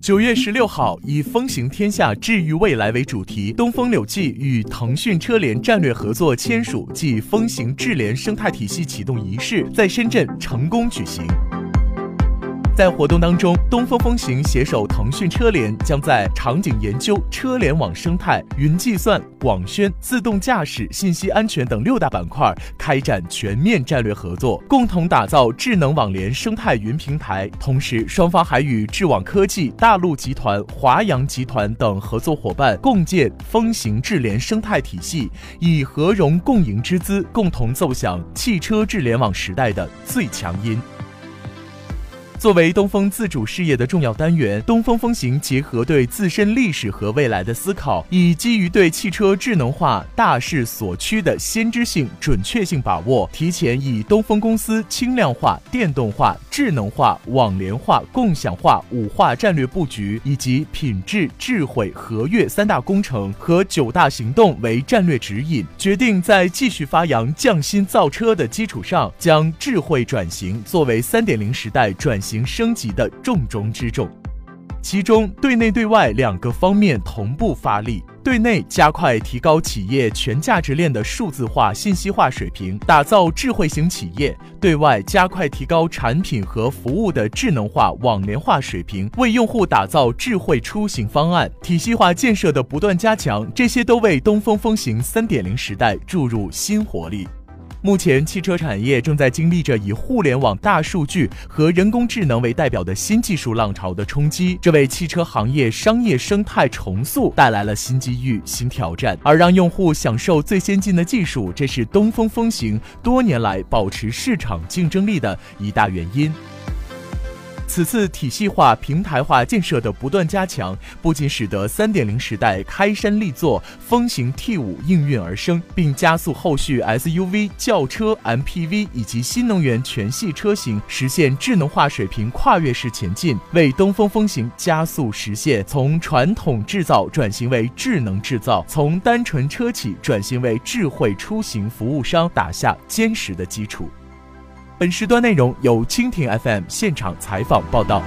九月十六号，以“风行天下，治愈未来”为主题，东风柳汽与腾讯车联战略合作签署暨风行智联生态体系启动仪式在深圳成功举行。在活动当中，东风风行携手腾讯车联，将在场景研究、车联网生态、云计算、广宣、自动驾驶、信息安全等六大板块开展全面战略合作，共同打造智能网联生态云平台。同时，双方还与智网科技、大陆集团、华阳集团等合作伙伴共建风行智联生态体系，以和融共赢之姿，共同奏响汽车智联网时代的最强音。作为东风自主事业的重要单元，东风风行结合对自身历史和未来的思考，以基于对汽车智能化大势所趋的先知性、准确性把握，提前以东风公司轻量化、电动化、智能化、网联化、共享化五化战略布局，以及品质、智慧、合跃三大工程和九大行动为战略指引，决定在继续发扬匠心造车的基础上，将智慧转型作为三点零时代转型。行升级的重中之重，其中对内对外两个方面同步发力。对内加快提高企业全价值链的数字化、信息化水平，打造智慧型企业；对外加快提高产品和服务的智能化、网联化水平，为用户打造智慧出行方案。体系化建设的不断加强，这些都为东风风行三点零时代注入新活力。目前，汽车产业正在经历着以互联网、大数据和人工智能为代表的新技术浪潮的冲击，这为汽车行业商业生态重塑带来了新机遇、新挑战。而让用户享受最先进的技术，这是东风风行多年来保持市场竞争力的一大原因。此次体系化、平台化建设的不断加强，不仅使得三点零时代开山立作，风行 T 五应运而生，并加速后续 SUV、轿车、MPV 以及新能源全系车型实现智能化水平跨越式前进，为东风风行加速实现从传统制造转型为智能制造，从单纯车企转型为智慧出行服务商打下坚实的基础。本时段内容由蜻蜓 FM 现场采访报道。